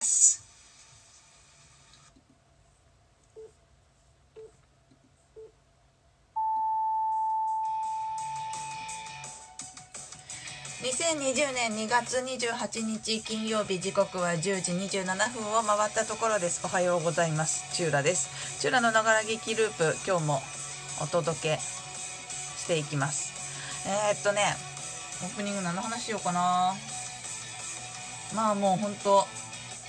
2020年2月28日金曜日時刻は10時27分を回ったところです。おはようございます。チューラです。チューラのながら劇ループ今日もお届けしていきます。えー、っとねオープニング何の話しようかな。まあもうほんと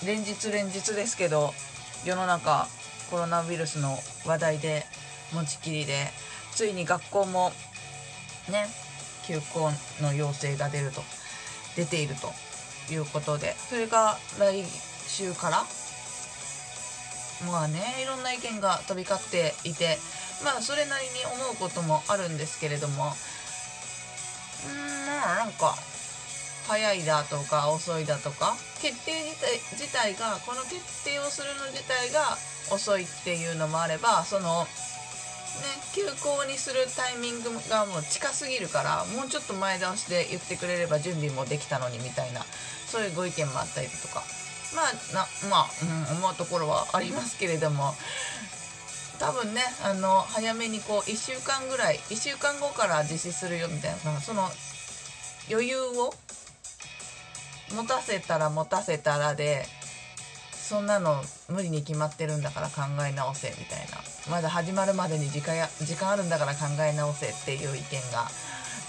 連日連日ですけど世の中コロナウイルスの話題で持ちきりでついに学校もね休校の要請が出ると出ているということでそれが来週からまあねいろんな意見が飛び交っていてまあそれなりに思うこともあるんですけれどもうんまあなんか早いだとか遅いだとか決定自体がこの決定をするの自体が遅いっていうのもあればそのね、休校にするタイミングがもう近すぎるからもうちょっと前倒しで言ってくれれば準備もできたのにみたいなそういうご意見もあったりとか。まあなまあ、うん、思うところはありますけれども。多分ねあの早めにこう1週間ぐらい1週間後から実施するよみたいなその余裕を持たせたら持たせたらでそんなの無理に決まってるんだから考え直せみたいな。まだ始まるまでに時間や時間あるんだから考え直せっていう意見が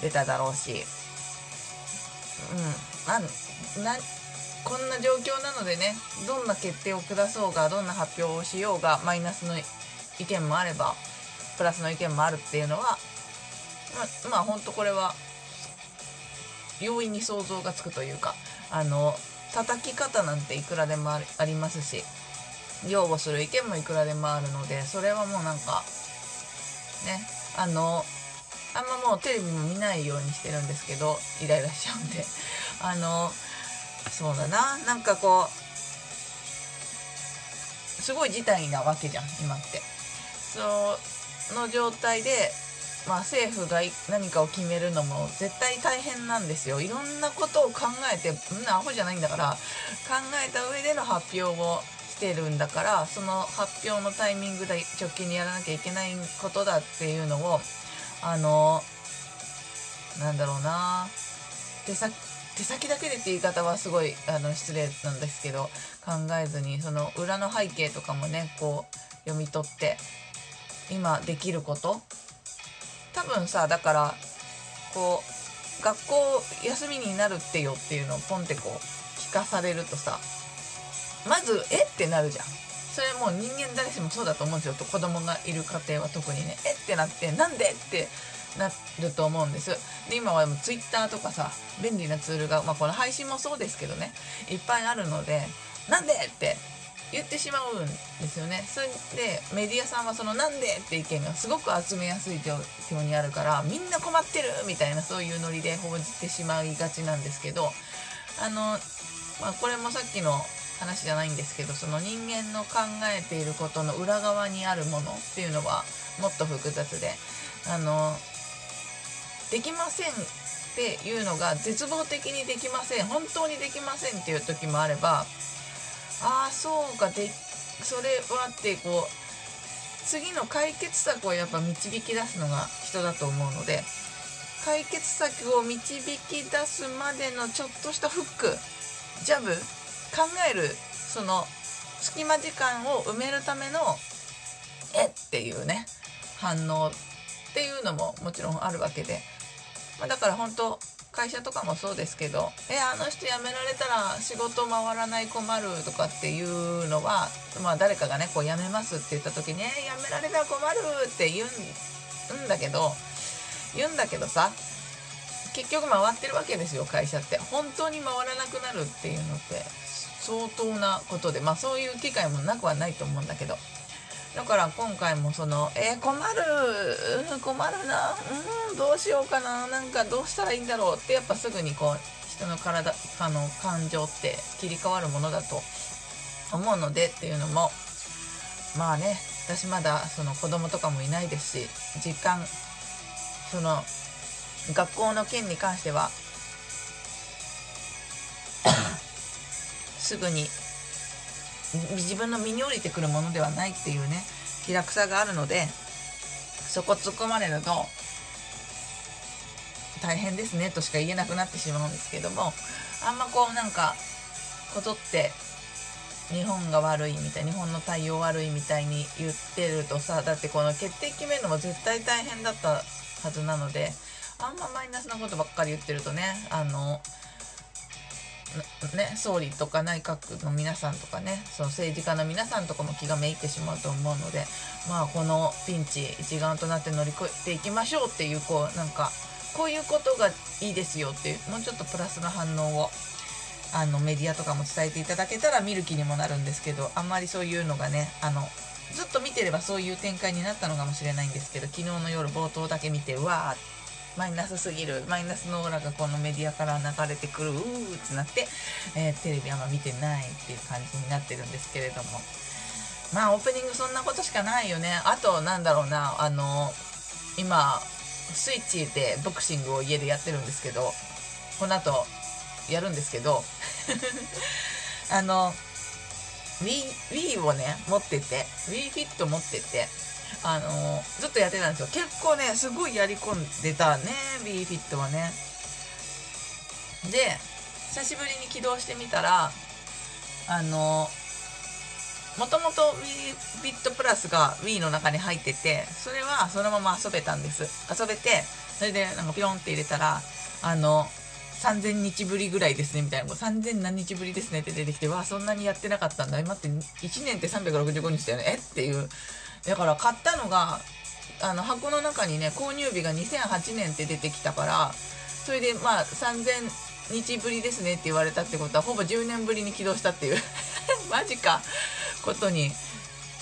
出ただろうし。うん。ななこんな状況なのでねどんな決定を下そうがどんな発表をしようがマイナスの意見もあればプラスの意見もあるっていうのはままあ本当これは容易に想像がつくというかあの叩き方なんていくらでもありますし擁護する意見もいくらでもあるのでそれはもうなんかねあのあんまもうテレビも見ないようにしてるんですけどイライラしちゃうんで。あのそうだな。なんかこうすごい事態なわけじゃん今って。その状態でまあ、政府が何かを決めるのも絶対大変なんですよ。いろんなことを考えてみんなアホじゃないんだから考えた上での発表をしてるんだからその発表のタイミングで直近にやらなきゃいけないことだっていうのをあのなんだろうな。手先手先だけでって言い方はすごいあの失礼なんですけど考えずにその裏の背景とかもねこう読み取って今できること多分さだからこう学校休みになるってよっていうのをポンってこう聞かされるとさまずえ？ってなるじゃん。それもう人間誰しもそうだと思うんですよ。と子供がいる家庭は特にね。え？ってなってなんで？ってなると思うんです。で今はもう Twitter とかさ便利なツールが、まあ、この配信もそうですけどね。いっぱいあるのでなんで？って言ってしまうんですよね。それでメディアさんはそのなんでって意見がすごく集めやすい状況にあるからみんな困ってるみたいなそういうノリで報じてしまいがちなんですけどあの、まあ、これもさっきの話じゃないんですけどその人間の考えていることの裏側にあるものっていうのはもっと複雑であのできませんっていうのが絶望的にできません本当にできませんっていう時もあればああそうかでそれはってこう次の解決策をやっぱ導き出すのが人だと思うので解決策を導き出すまでのちょっとしたフックジャブ考えるその隙間時間を埋めるためのえっていうね反応っていうのももちろんあるわけで、まあ、だから本当会社とかもそうですけど「えあの人辞められたら仕事回らない困る」とかっていうのは、まあ、誰かがねこう辞めますって言った時に「え辞められたら困る」って言うんだけど言うんだけどさ結局回ってるわけですよ会社って。本当に回らなくなるっていうのって相当なことでまあそういう機会もなくはないと思うんだけど。だから今回もその「えー、困る困るなうんどうしようかななんかどうしたらいいんだろう」ってやっぱすぐにこう人の体あの感情って切り替わるものだと思うのでっていうのもまあね私まだその子供とかもいないですし実感その学校の件に関しては すぐに自分の身に降りてくるものではないっていうね気楽さがあるのでそこ突っ込まれると大変ですねとしか言えなくなってしまうんですけどもあんまこうなんかことって日本が悪いみたい日本の対応悪いみたいに言ってるとさだってこの決定決めるのも絶対大変だったはずなのであんまマイナスなことばっかり言ってるとねあのね、総理とか内閣の皆さんとかねその政治家の皆さんとかも気がめいってしまうと思うのでまあこのピンチ一丸となって乗り越えていきましょうっていうこうなんかこういうことがいいですよっていうもうちょっとプラスの反応をあのメディアとかも伝えていただけたら見る気にもなるんですけどあんまりそういうのがねあのずっと見てればそういう展開になったのかもしれないんですけど昨日の夜冒頭だけ見てうわーってマイナスすぎるマイナスのオーラがこのメディアから流れてくるうーってなって、えー、テレビあんま見てないっていう感じになってるんですけれども。まあオープニングそんなことしかないよね。あとなんだろうなあの今スイッチでボクシングを家でやってるんですけどこの後やるんですけど あの Wii, Wii をね持ってて Wii フィット持っててあのずっとやってたんですよ。結構ねすごいやり込んでたね B フィットはね。で久しぶりに起動してみたらあのもともと Wii フィットプラスが Wii の中に入っててそれはそのまま遊べたんです。遊べてそれでなんかピロンって入れたらあの3000日ぶりぐらいですねみたいな。3000何日ぶりですねって出てきてわあそんなにやってなかったんだ。待って1年って365日だよね？え？っていうだから買ったのがあの箱の中にね購入日が2008年って出てきたからそれでまあ3000日ぶりですねって言われたってことはほぼ10年ぶりに起動したっていう。マジか。ことに。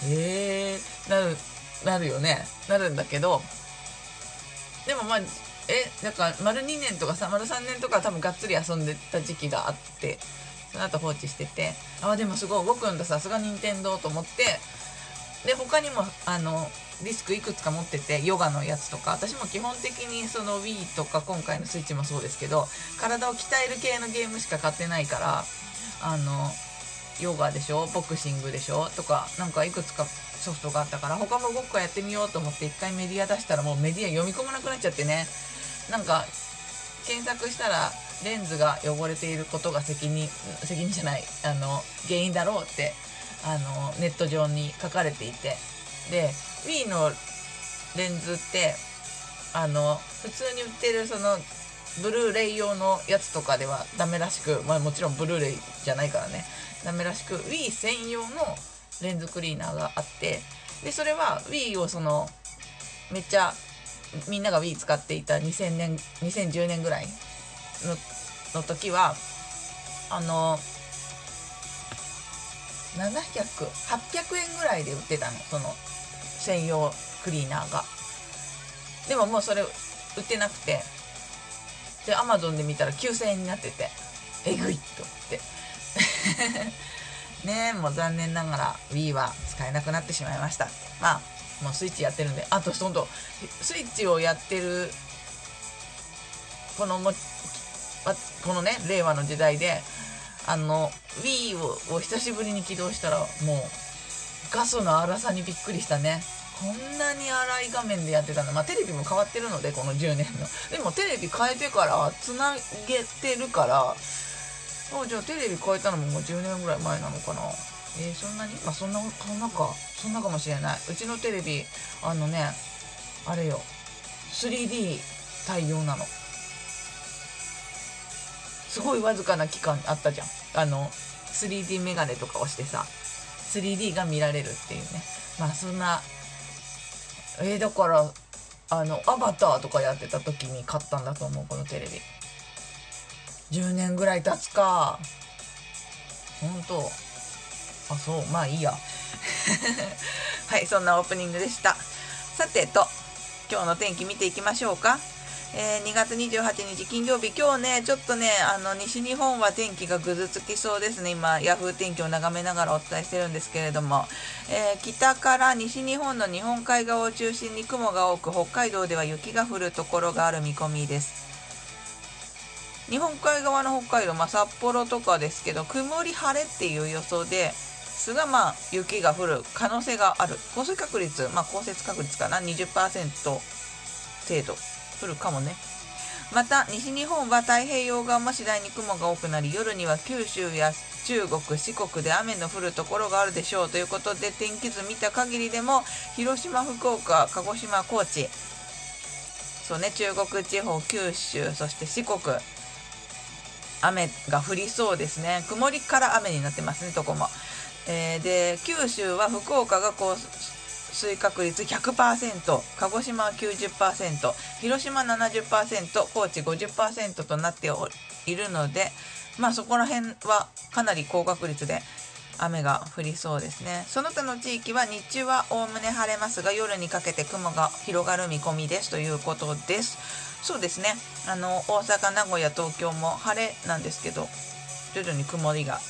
えー、なるなるよね。なるんだけど。でもまあえだから丸2年とかさ丸3年とか多分がっつり遊んでた時期があってその後放置してて。あでもすごい動くんださすが任天堂と思ってで他にもあのディスクいくつか持っててヨガのやつとか私も基本的にその Wii とか今回のスイッチもそうですけど体を鍛える系のゲームしか買ってないからあのヨガでしょボクシングでしょとかなんかいくつかソフトがあったから他も5個やってみようと思って1回メディア出したらもうメディア読み込まなくなっちゃってね。なんか検索したらレンズが汚れていることが責任責任じゃないあの原因だろうってあのネット上に書かれていて。で Wii のレンズってあの普通に売ってるそのブルーレイ用のやつとかではダメらしく、まあ、もちろんブルーレイじゃないからね。ダメらしく Wii 専用のレンズクリーナーがあってでそれは Wii をそのめっちゃみんなが Wii 使っていた2000年2010年ぐらいのの時はあの700800円ぐらいで売ってたのその専用クリーナーが。でももうそれ売ってなくて。でアマゾンで見たら9000円になってて。えぐいと思って。ねえもう残念ながら Wii は使えなくなってしまいました。まあもうスイッチやってるんで。あとそのスイッチをやってるこのもこのね令和の時代であの Wii をを久しぶりに起動したらもう画素の粗さにびっくりしたね。こんなに粗い画面でやってたの。まあテレビも変わってるのでこの10年の。でもテレビ変えてからつなげてるから。あじゃあテレビ変えたのももう10年ぐらい前なのかな。えー、そんなに？まあそんなそんなか。そんなかもしれない。うちのテレビあのねあれよ。3D 対応なの。すごいわずかな期間あったじゃん。あの 3D メガネとかをしてさ 3D が見られるっていうね。まあそんなえー、だからあのアバターとかやってた時に買ったんだと思うこのテレビ。10年ぐらい経つか。本当。あそう。まあいいや。はいそんなオープニングでした。さてと今日の天気見ていきましょうか。えー、2月28日金曜日、今日ね、ちょっとね、あの、西日本は天気がぐずつきそうですね。今、ヤフー天気を眺めながらお伝えしてるんですけれども、えー、北から西日本の日本海側を中心に雲が多く、北海道では雪が降るところがある見込みです。日本海側の北海道、まあ、札幌とかですけど、曇り晴れっていう予想で、すがまあ雪が降る可能性がある。降水確率まあ降雪確率かな？20%程度。降るかもね。また西日本は太平洋側も次第に雲が多くなり夜には九州や中国四国で雨の降るところがあるでしょうということで天気図見た限りでも広島福岡鹿児島高知。そうね中国地方九州そして四国。雨が降りそうですね。曇りから雨になってますねどこも、えー、で九州は福岡が降水確率100%鹿児島は90%広島70%高知50%となっているのでまあそこら辺はかなり高確率で雨が降りそうですね。その他の地域は日中はおおむね晴れますが夜にかけて雲が広がる見込みです。ということです。そうですね。あの大阪名古屋東京も晴れなんですけど徐々に曇りが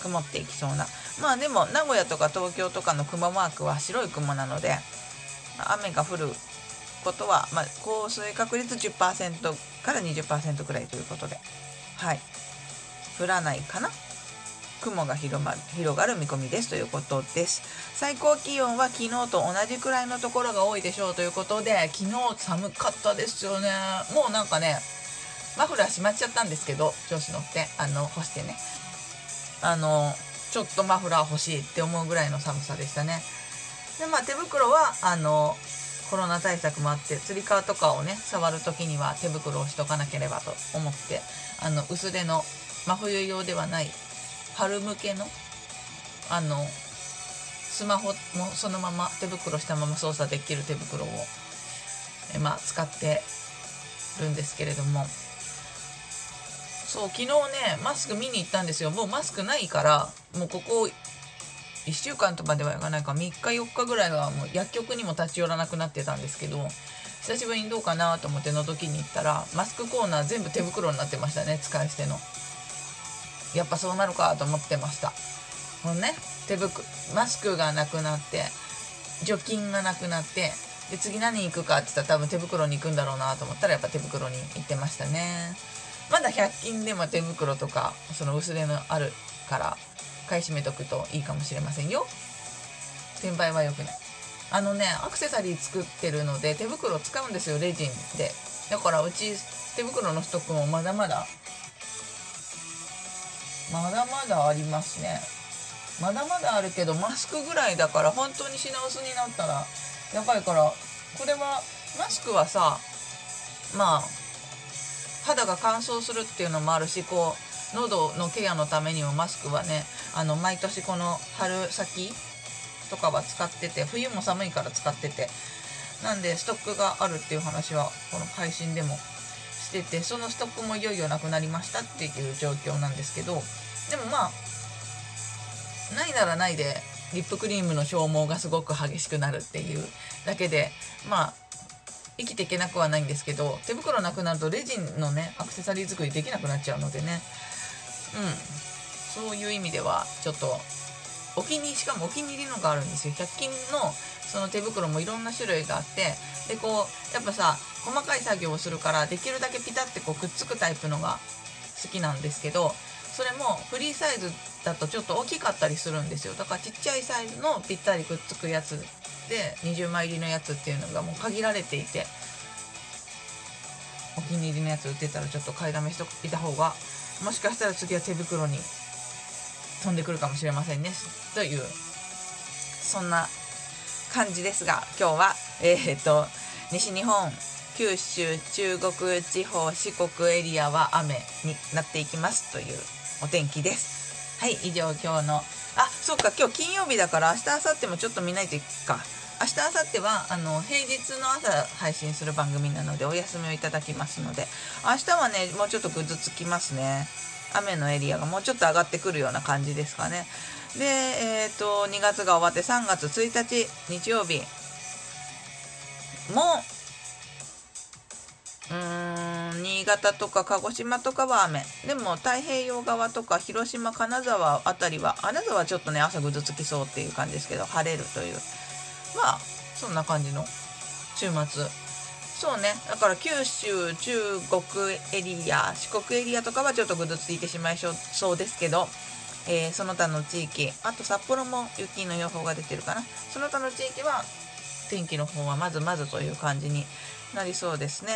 曇っていきそうな。まあでも名古屋とか東京とかの雲マークは白い雲なので雨が降ることは、まあ、降水確率10%から20%くらいということで。はい。降らないかな。雲が広まる広がる見込みですということです。最高気温は昨日と同じくらいのところが多いでしょうということで昨日寒かったですよね。もうなんかねマフラーしまっちゃったんですけど調子乗ってあの干してね。あのちょっとマフラー欲しいって思うぐらいの寒さでしたね。でまあ手袋はあのコロナ対策もあってつり革とかをね触る時には手袋をしとかなければと思ってあの薄手の真冬用ではない春向けのあのスマホもそのまま手袋したまま操作できる手袋を、えまあ、使ってるんですけれども。そう昨日ねマスク見に行ったんですよ。もうマスクないからもうここ1週間とかでは言わないか3日4日ぐらいはもう薬局にも立ち寄らなくなってたんですけど久しぶりにどうかなと思っての時に行ったらマスクコーナー全部手袋になってましたね使い捨ての。やっぱそうなるかと思ってました。ほんね手袋マスクがなくなって除菌がなくなってで次何行くかって言ったら多分手袋に行くんだろうなと思ったらやっぱ手袋に行ってましたね。まだ100均でも手袋とかその薄手のあるから買い占めとくといいかもしれませんよ。転売は良くない。あのねアクセサリー作ってるので手袋使うんですよレジンで。だからうち手袋のストックもまだまだまだまだありますね。まだまだあるけどマスクぐらいだから本当に品薄になったらやばいからこれはマスクはさまあ肌が乾燥するっていうのもあるしこう喉のケアのためにもマスクはねあの毎年この春先とかは使ってて冬も寒いから使っててなんでストックがあるっていう話はこの配信でもしててそのストックもいよいよなくなりましたっていう状況なんですけどでもまあないならないでリップクリームの消耗がすごく激しくなるっていうだけでまあ生きていけなくはないんですけど手袋なくなるとレジンのねアクセサリー作りできなくなっちゃうのでね。うん。そういう意味ではちょっとお気にしかもお気に入りのがあるんですよ。100均のその手袋もいろんな種類があってでこうやっぱさ細かい作業をするからできるだけピタッてこうくっつくタイプのが好きなんですけどそれもフリーサイズだとちょっと大きかったりするんですよ。だからちっちゃいサイズのぴったりくっつくやつで20枚入りのやつっていうのがもう限られていてお気に入りのやつ売ってたらちょっと買いだめしといた方がもしかしたら次は手袋に飛んでくるかもしれませんねというそんな感じですが今日はえー、っと西日本九州中国地方四国エリアは雨になっていきますというお天気です。はい以上今日のあそっか今日金曜日だから明日明後日もちょっと見ないといいか。明日明後日はあの平日の朝配信する番組なのでお休みをいただきますので明日はねもうちょっとぐずつきますね。雨のエリアがもうちょっと上がってくるような感じですかね。でえっ、ー、と2月が終わって3月1日日曜日もうーん新潟とか鹿児島とかは雨。でも太平洋側とか広島金沢辺りは金沢はちょっとね朝ぐずつきそうっていう感じですけど晴れるという。まあそんな感じの週末。そうね。だから九州中国エリア四国エリアとかはちょっとぐずついてしまいそうですけどえー、その他の地域あと札幌も雪の予報が出てるかな。その他の地域は天気の方はまずまずという感じになりそうですね。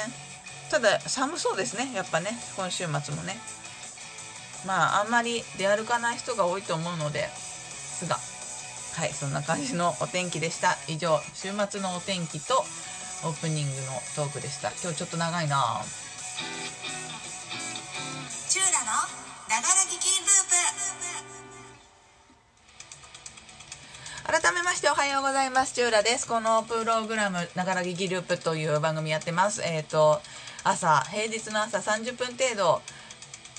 ただ寒そうですね。やっぱね今週末もね。まああんまり出歩かない人が多いと思うのですが。はいそんな感じのお天気でした。以上週末のお天気とオープニングのトークでした。今日ちょっと長いな。チューラのながら聞きループ。改めましておはようございます。チューラです。このプログラムながら聞きループという番組やってます。えっ、ー、と朝平日の朝30分程度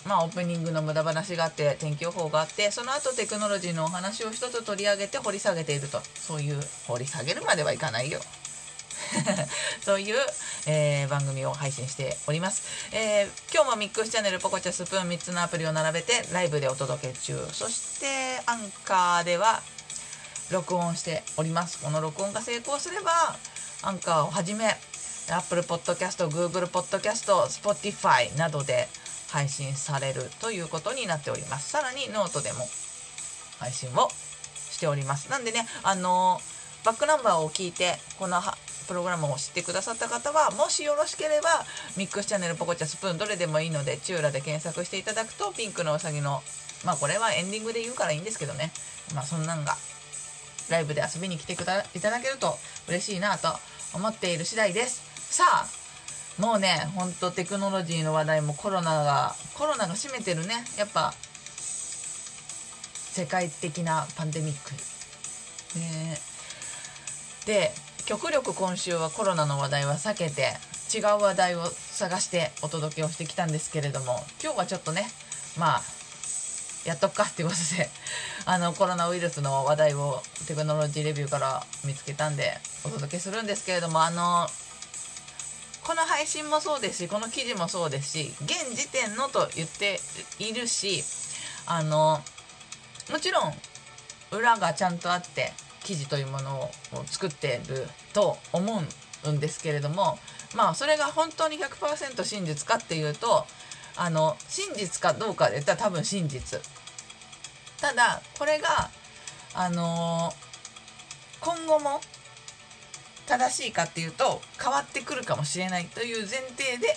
まあ、オープニングの無駄話があって天気予報があってその後テクノロジーのお話を一つ取り上げて掘り下げていると。そういう掘り下げるまではいかないよ。そういう、えー、番組を配信しております、えー、今日も MixChannel Pococha Spoon 3つのアプリを並べてライブでお届け中。そしてアンカーでは録音しております。この録音が成功すればアンカーをはじめ Apple Podcast、Google Podcast、Spotify などで配信されるということになっております。さらにノートでも配信をしております。なんでねあのバックナンバーを聞いてこのプログラムを知ってくださった方はもしよろしければミックスチャンネルポコチャスプーンどれでもいいのでチューラで検索していただくとピンクのうさぎのまあこれはエンディングで言うからいいんですけどね。まあそんなんがライブで遊びに来てくだいただけると嬉しいなと思っている次第です。さあもうねほんとテクノロジーの話題もコロナがコロナが占めてるね。やっぱ世界的なパンデミック、ね、で極力今週はコロナの話題は避けて違う話題を探してお届けをしてきたんですけれども今日はちょっとねまあやっとくかっていうことで あのコロナウイルスの話題をテクノロジーレビューから見つけたんでお届けするんですけれどもあのこの配信もそうですしこの記事もそうですし現時点のと言っているしあのもちろん裏がちゃんとあって記事というものを作っていると思うんですけれどもまあそれが本当に100%真実かっていうとあの真実かどうかで言ったら多分真実。ただこれがあの今後も正しいかっていうと変わってくるかもしれないという前提で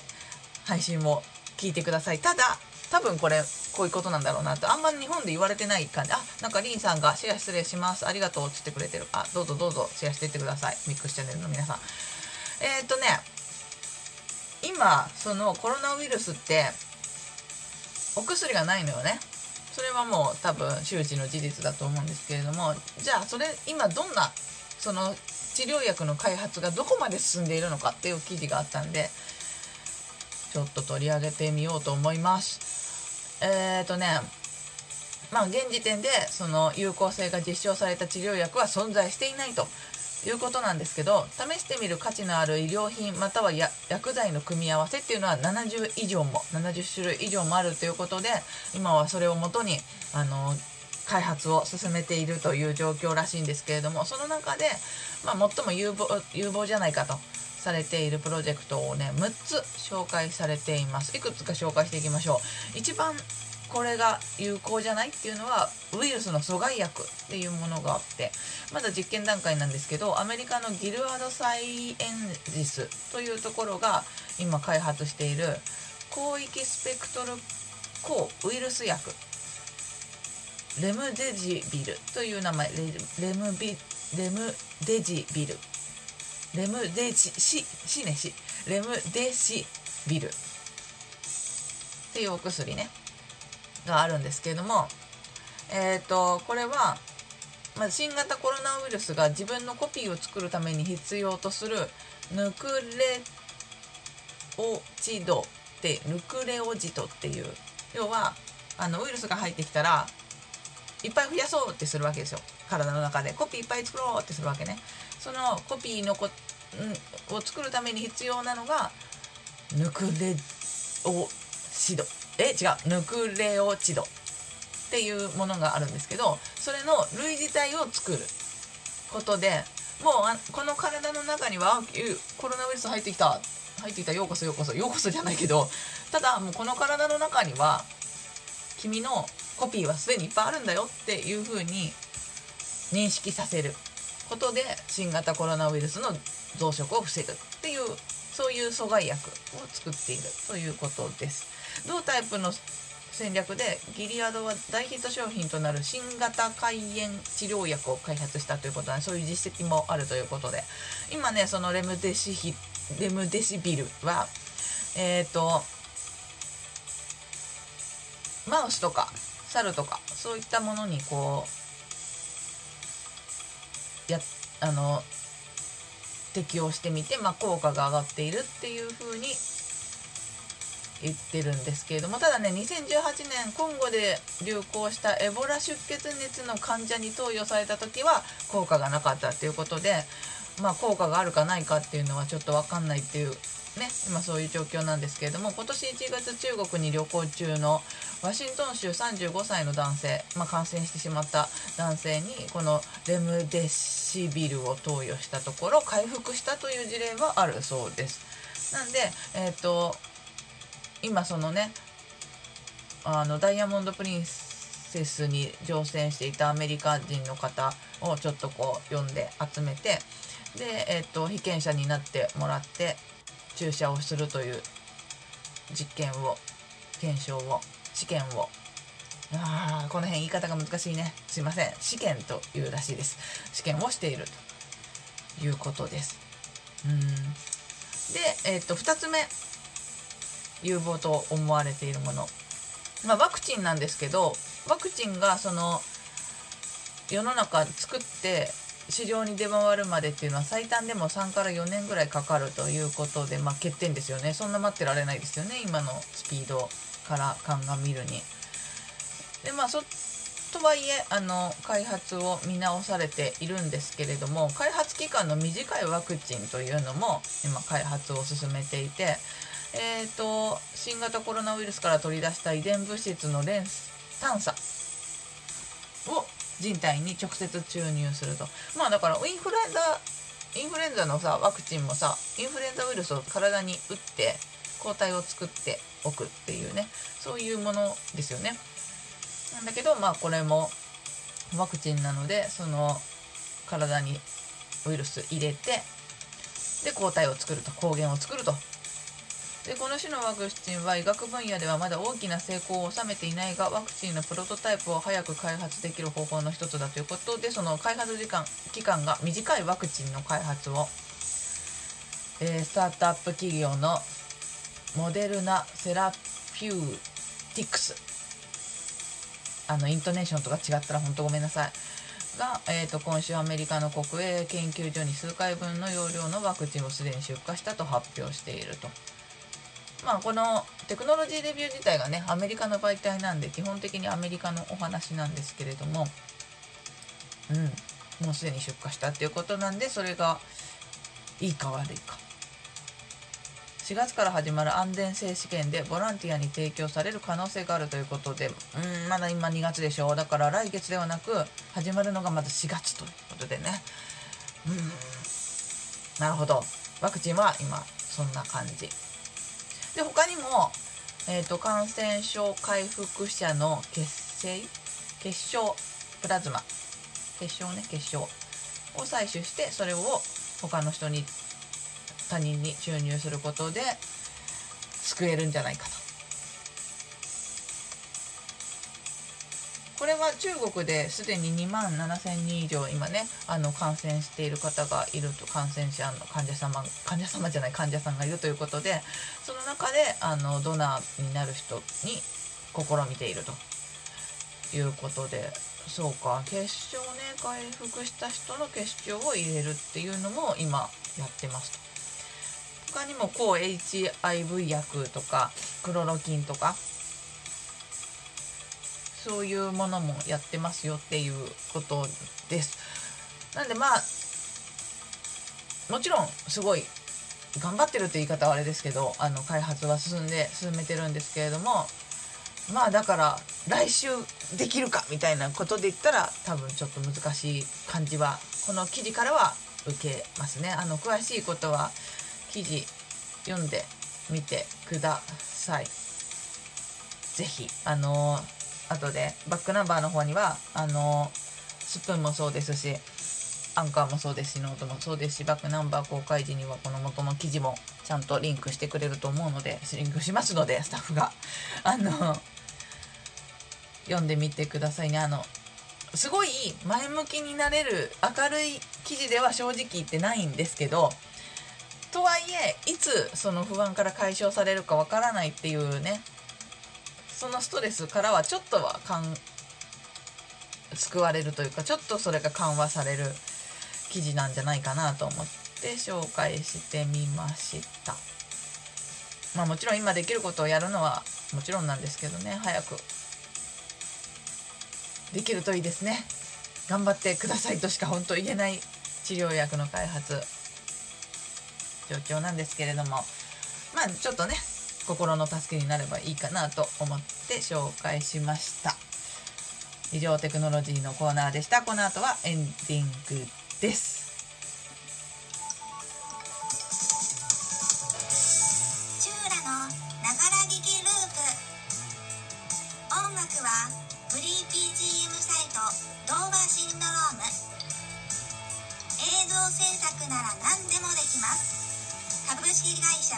配信を聞いてください。ただ多分これこういうことなんだろうなと。あんまり日本で言われてない感じ。あなんかリンさんがシェア失礼します。ありがとうって言ってくれてる。あどうぞどうぞシェアしていってください。ミックスチャンネルの皆さん。えっ、ー、とね今そのコロナウイルスってお薬がないのよね。それはもう多分周知の事実だと思うんですけれども。じゃあそれ今どんなその治療薬の開発がどこまで進んでいるのかっていう記事があったんでちょっと取り上げてみようと思います。えっ、ー、とねまあ現時点でその有効性が実証された治療薬は存在していないということなんですけど試してみる価値のある医療品または薬剤の組み合わせっていうのは70以上も70種類以上もあるということで今はそれをもとにあの開発を進めているという状況らしいんですけれどもその中で、まあ、最も有望有望じゃないかとされているプロジェクトをね6つ紹介されています。いくつか紹介していきましょう。一番これが有効じゃないっていうのはウイルスの阻害薬っていうものがあってまだ実験段階なんですけどアメリカのギルアドサイエンジスというところが今開発している広域スペクトル抗ウイルス薬レムデジビルという名前。レムビレムデジビル。レムデシシシねシ。レムデシビルっていうお薬ね。があるんですけれどもえっ、ー、とこれは、まあ、新型コロナウイルスが自分のコピーを作るために必要とするヌクレオチドってヌクレオジトっていう。要はあのウイルスが入ってきたらいっぱい増やそうってするわけですよ。体の中で。コピーいっぱい作ろうってするわけね。そのコピーのこ、ん、を作るために必要なのがヌクレオシドえ違う。ヌクレオチドっていうものがあるんですけどそれの類似体を作る。ことでもうあこの体の中にはコロナウイルス入ってきた。入ってきた。ようこそようこそ。ようこそじゃないけどただもうこの体の中には君のコピーはすでにいっぱいあるんだよっていうふうに認識させることで新型コロナウイルスの増殖を防ぐっていうそういう阻害薬を作っているということです同タイプの戦略でギリアドは大ヒット商品となる新型肝炎治療薬を開発したということでそういう実績もあるということで今ねそのレムデシヒレムデシビルはえっ、ー、とマウスとか。猿とかそういったものにこうやあの適用してみて、まあ、効果が上がっているっていうふうに言ってるんですけれどもただね2018年コンゴで流行したエボラ出血熱の患者に投与された時は効果がなかったっていうことで、まあ、効果があるかないかっていうのはちょっと分かんないっていうね今そういう状況なんですけれども今年1月中国に旅行中のワシントン州35歳の男性、まあ、感染してしまった男性にこのレムデシビルを投与したところ回復したという事例はあるそうです。なんで、えーと今そのねあのダイヤモンド・プリンセスに乗船していたアメリカ人の方をちょっとこう呼んで集めてで、えーと、被験者になってもらって注射をするという実験を検証を試験を。あこの辺言い方が難しいね。すいません。試験というらしいです。試験をしているということです。うん。で、えーと2つ目。有望と思われているもの、まあ、ワクチンなんですけどワクチンがその世の中作って市場に出回るまでっていうのは最短でも3から4年ぐらいかかるということで、まあ、欠点ですよねそんな待ってられないですよね今のスピードから鑑みるに。でまあそとはいえあの開発を見直されているんですけれども開発期間の短いワクチンというのも今開発を進めていてえーと、新型コロナウイルスから取り出した遺伝物質の連探査を人体に直接注入すると。まあだからインフルエンザインフルエンザのさワクチンもさインフルエンザウイルスを体に打って抗体を作っておくっていうね。そういうものですよね。なんだけどまあこれもワクチンなのでその体にウイルス入れてで抗体を作ると抗原を作ると。でこの種のワクチンは医学分野ではまだ大きな成功を収めていないがワクチンのプロトタイプを早く開発できる方法の一つだということでその開発時間期間が短いワクチンの開発を、えー、スタートアップ企業のモデルナ・セラピューティクスあのイントネーションとか違ったら本当ごめんなさいが、えーと、今週アメリカの国営研究所に数回分の容量のワクチンをすでに出荷したと発表していると。まあこのテクノロジーレビュー自体がねアメリカの媒体なんで基本的にアメリカのお話なんですけれどもうんもうすでに出荷したっていうことなんでそれがいいか悪いか。4月から始まる安全性試験でボランティアに提供される可能性があるということでうんまだ今2月でしょう。だから来月ではなく始まるのがまず4月ということでね。うんなるほど。ワクチンは今そんな感じ。で他にも、えーと、感染症回復者の血清？血小プラズマ。血小ね血小を採取してそれを他の人に他人に注入することで救えるんじゃないかと。これは中国ですでに2万7000人以上今ねあの感染している方がいると感染者の患者様患者様じゃない患者さんがいるということでその中であのドナーになる人に試みていると。いうことでそうか。血小ね回復した人の血小を入れるっていうのも今やってます。と他にも抗 HIV 薬とかクロロキンとかそういうものもやってますよっていうことです。なんでまあもちろんすごい頑張ってるって言い方はあれですけどあの開発は進んで進めてるんですけれどもまあだから来週できるかみたいなことで言ったら多分ちょっと難しい感じはこの記事からは受けますねあの詳しいことは記事読んでみてください是非あの後でバックナンバーの方にはあのスプーンもそうですしアンカーもそうですしノートもそうですしバックナンバー公開時にはこの元の記事もちゃんとリンクしてくれると思うのでリンクしますのでスタッフが。あの読んでみてくださいね。あのすごい前向きになれる明るい記事では正直言ってないんですけどとはいえいつその不安から解消されるかわからないっていうねそのストレスからはちょっとはかん救われるというかちょっとそれが緩和される記事なんじゃないかなと思って紹介してみました。まあもちろん今できることをやるのはもちろんなんですけどね。早くできるといいですね。頑張ってくださいとしか本当言えない治療薬の開発状況なんですけれども。まあちょっとね心の助けになればいいかなと思って紹介しました。以上テクノロジーのコーナーでした。この後はエンディングです。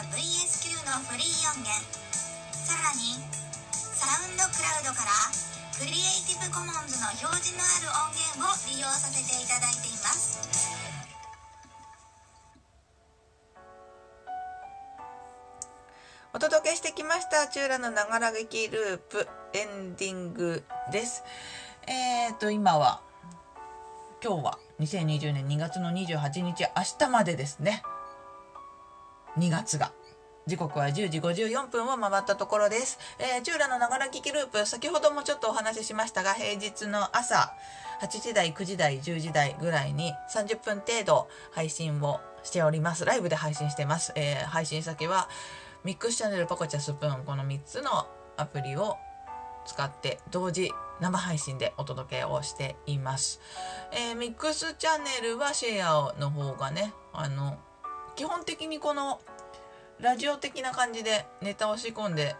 VSQ のフリー音源。さらにサウンドクラウドからクリエイティブコモンズの表示のある音源を利用させていただいています。お届けしてきましたチューラのながら劇ループエンディングです。えーと今は今日は2020年2月の28日明日までですね。2月が時刻は10時54分を回ったところです。えー、チューラのながら聞きループ、先ほどもちょっとお話ししましたが、平日の朝、8時台、9時台、10時台ぐらいに30分程度配信をしております。ライブで配信してます。えー、配信先は、ミックスチャンネル、パコチャスプーン、この3つのアプリを使って同時生配信でお届けをしています。えー、ミックスチャンネルはシェアの方がね、あの、基本的にこのラジオ的な感じでネタを仕込んで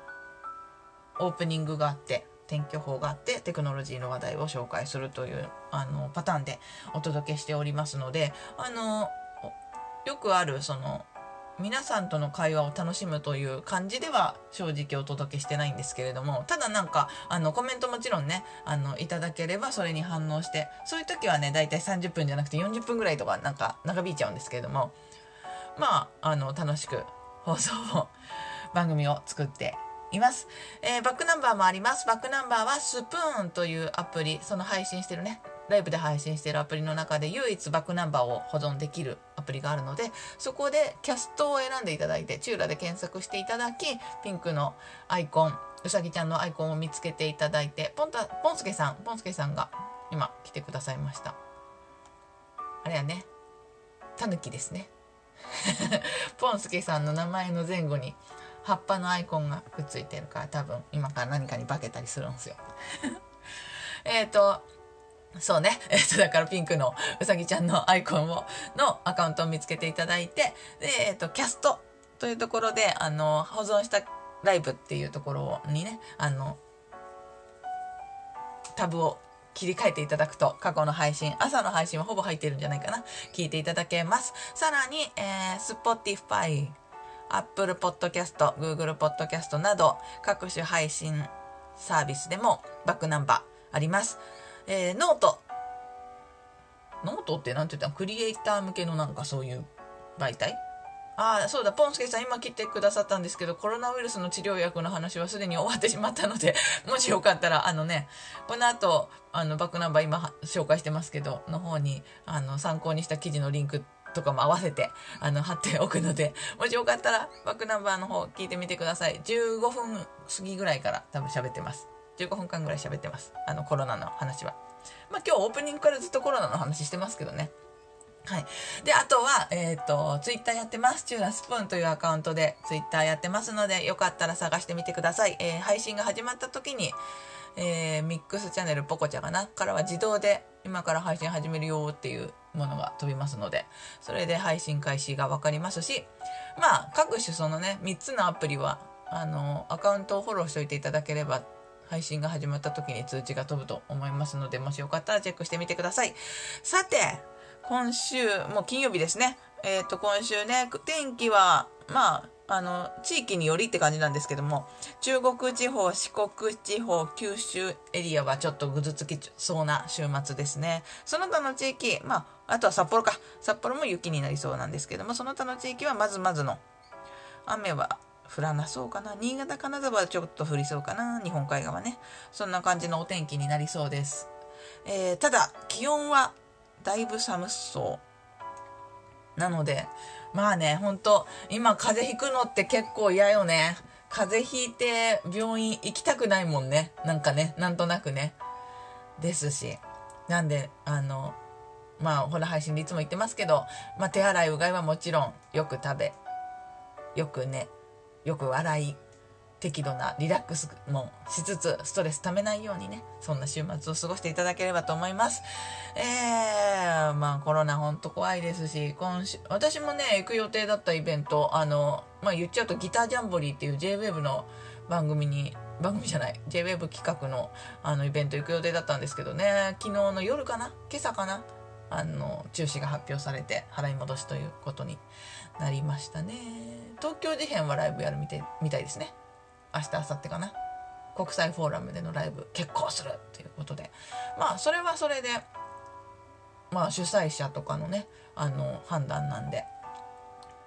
オープニングがあって天気予報があってテクノロジーの話題を紹介するというあのパターンでお届けしておりますのであのよくあるその皆さんとの会話を楽しむという感じでは正直お届けしてないんですけれどもただなんかあのコメントもちろんねあのいただければそれに反応してそういう時はねだいたい30分じゃなくて40分ぐらいとかなんか長引いちゃうんですけれどもまああの楽しく放送を番組を作っています、えーバックナンバーもあります。バックナンバーはスプーンというアプリその配信してるね。ライブで配信してるアプリの中で唯一バックナンバーを保存できるアプリがあるのでそこでキャストを選んでいただいてチューラで検索していただきピンクのアイコンうさぎちゃんのアイコンを見つけていただいてポンタポンスケさんポンスケさんが今来てくださいました。あれやね。タヌキですね。ポンスケさんの名前の前後に葉っぱのアイコンがくっついてるから多分今から何かに化けたりするんですよ。えっとそうね、えっとだからピンクのうさぎちゃんのアイコンをのアカウントを見つけていただいてで、えっとキャストというところであの保存したライブっていうところにねあのタブを切り替えていただくと過去の配信朝の配信はほぼ入ってるんじゃないかな。聞いていただけます。さらに、えー、Spotify Apple Podcast Google Podcast など各種配信サービスでもバックナンバーあります、えー、 note。note って何て言ったの？クリエイター向けのなんかそういう媒体？あそうだポンスケさん今来てくださったんですけどコロナウイルスの治療薬の話はすでに終わってしまったので もしよかったらあのねこの後あのバックナンバー今紹介してますけどの方にあの参考にした記事のリンクとかも合わせてあの貼っておくのでもしよかったらバックナンバーの方聞いてみてください。15分過ぎぐらいから多分喋ってます。15分間ぐらい喋ってます。あのコロナの話は。まあ今日オープニングからずっとコロナの話してますけどね。はい。で、あとは、えっ、と、ツイッターやってます。チューラスプーンというアカウントでツイッターやってますので、よかったら探してみてください。えー配信が始まった時に、えーミックスチャンネルポコちゃかな？からは自動で今から配信始めるよっていうものが飛びますので、それで配信開始がわかりますし、まあ、各種そのね、3つのアプリは、あの、アカウントをフォローしておいていただければ、配信が始まった時に通知が飛ぶと思いますので、もしよかったらチェックしてみてください。さて、今週、もう金曜日ですね。えっ、と、今週ね、天気は、まあ、あの、地域によりって感じなんですけども、中国地方、四国地方、九州エリアはちょっとぐずつきそうな週末ですね。その他の地域、まあ、あとは札幌か。札幌も雪になりそうなんですけども、その他の地域はまずまずの雨は降らなそうかな。新潟、金沢はちょっと降りそうかな。日本海側ね。そんな感じのお天気になりそうです。えー、ただ、気温はだいぶ寒そう。なので、まあね、ほんと、今風邪ひくのって結構嫌よね。風邪ひいて病院行きたくないもんね。なんかね、なんとなくね。ですし。なんで、あの、まあ、ほら配信でいつも言ってますけど、まあ、手洗いうがいはもちろんよく食べ、よくね、よく笑い、適度なリラックスもしつつ、ストレス溜めないようにね、そんな週末を過ごしていただければと思います。えー、まあコロナほんと怖いですし、今週、私もね、行く予定だったイベント、あの、まあ言っちゃうとギタージャンボリーっていう JWAVE の番組に、番組じゃない、JWAVE 企画のあのイベント行く予定だったんですけどね、昨日の夜かな今朝かなあの、中止が発表されて、払い戻しということになりましたね。東京事変はライブやるみたいみたいですね。明日明後日かな。国際フォーラムでのライブ決行するっていうことで。まあそれはそれでまあ主催者とかのねあの判断なんで。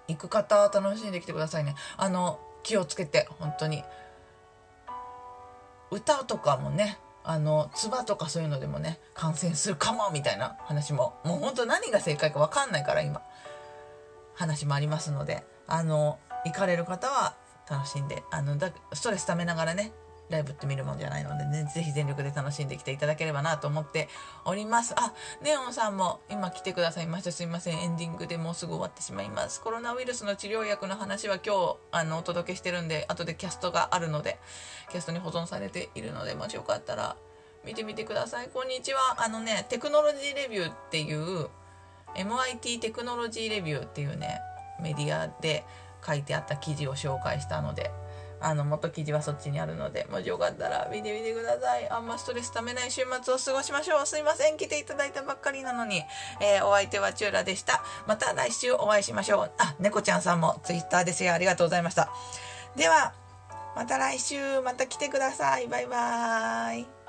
行く方は楽しんできてくださいね。あの気をつけて本当に。歌とかもねあの唾とかそういうのでもね感染するかもみたいな話も。もう本当何が正解か分かんないから今。話もありますので。あの行かれる方は楽しんであのだストレスためながらねライブって見るもんじゃないのでね、ぜひ全力で楽しんできていただければなと思っております。あ、ネオンさんも今来てくださいました。すいません。エンディングでもうすぐ終わってしまいます。コロナウイルスの治療薬の話は今日、あの、お届けしてるんで、後でキャストがあるので、キャストに保存されているので、もしよかったら見てみてください。こんにちは。あのね、テクノロジーレビューっていう、MIT テクノロジーレビューっていうね、メディアで、書いてあった記事を紹介したので、あの、元記事はそっちにあるので、もしよかったら見てみてください。あんまストレスためない週末を過ごしましょう。すいません。来ていただいたばっかりなのに、えー、お相手はチューラでした。また来週お会いしましょう。あ、猫ちゃんさんもツイッターですよ。ありがとうございました。では、また来週、また来てください。バイバーイ。